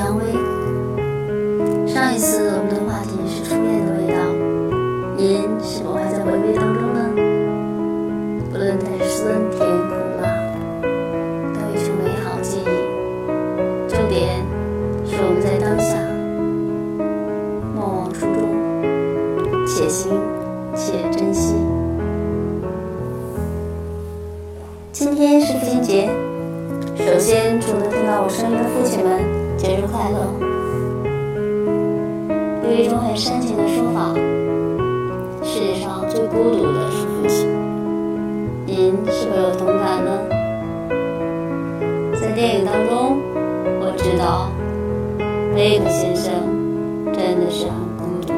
蔷薇。上一次我们的话题是初恋的味道，您是否还在回味当中呢？不论它是酸甜苦辣，都已成美好记忆。重点是我们在当下，莫忘初衷，且行且珍惜。今天是父亲节。首先，祝能听到我声音的父亲们节日快乐。有一种很煽情的说法，世界上最孤独的是父亲。您是否有同感呢？在电影当中，我知道贝克先生真的是很孤独。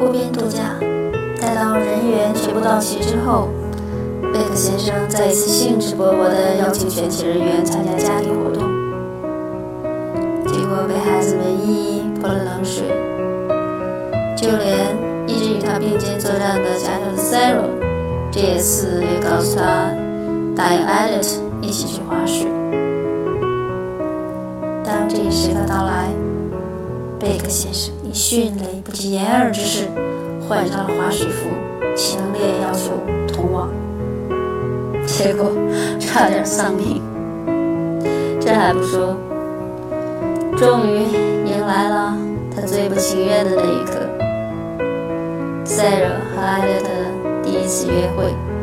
湖边度假，待到人员全部到齐之后。贝克先生再一次兴致勃勃地邀请全体人员参加家庭活动，结果被孩子们一一泼了冷水。就连一直与他并肩作战的家长 Sarah，这次也告诉他答应 Edit 一起去滑雪。当这一时刻到来，贝克先生以迅雷不及掩耳之势换上了滑雪服，强烈要求同往。结果差点丧命，这还不说，终于迎来了他最不情愿的那一刻——赛热和艾略特的第一次约会。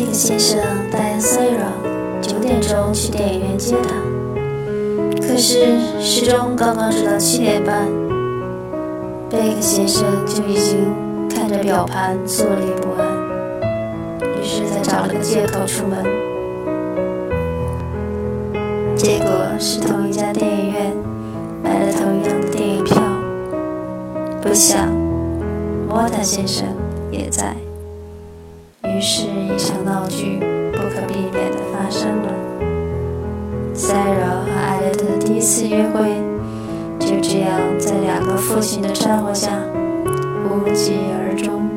贝克先生带 Sarah 九点钟去电影院接她，可是时钟刚刚指到七点半，贝克先生就已经看着表盘坐立不安，于是才找了个借口出门。结果是同一家电影院买了同样的电影票，不想莫塔先生也在。于是，一场闹剧不可避免地发生了。塞尔和艾略特的第一次约会，就这样在两个父亲的掺和下无疾而终。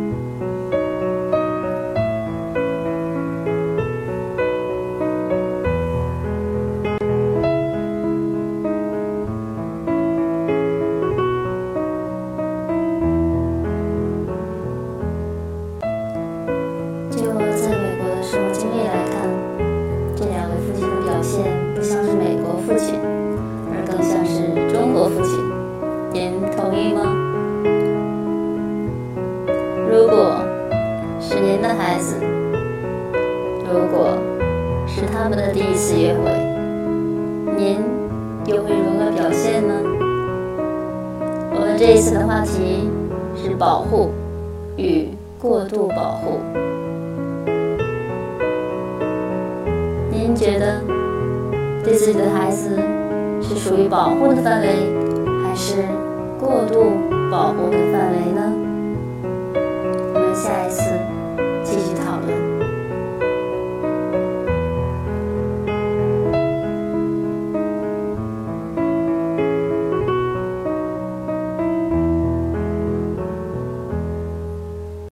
现不像是美国父亲而更像是中国父亲。您同意吗？如果是您的孩子如果是他们的第一次约会您又会如何表现呢？我们这一次的话题是保护与过度保护。您觉得对自己的孩子是属于保护的范围，还是过度保护的范围呢？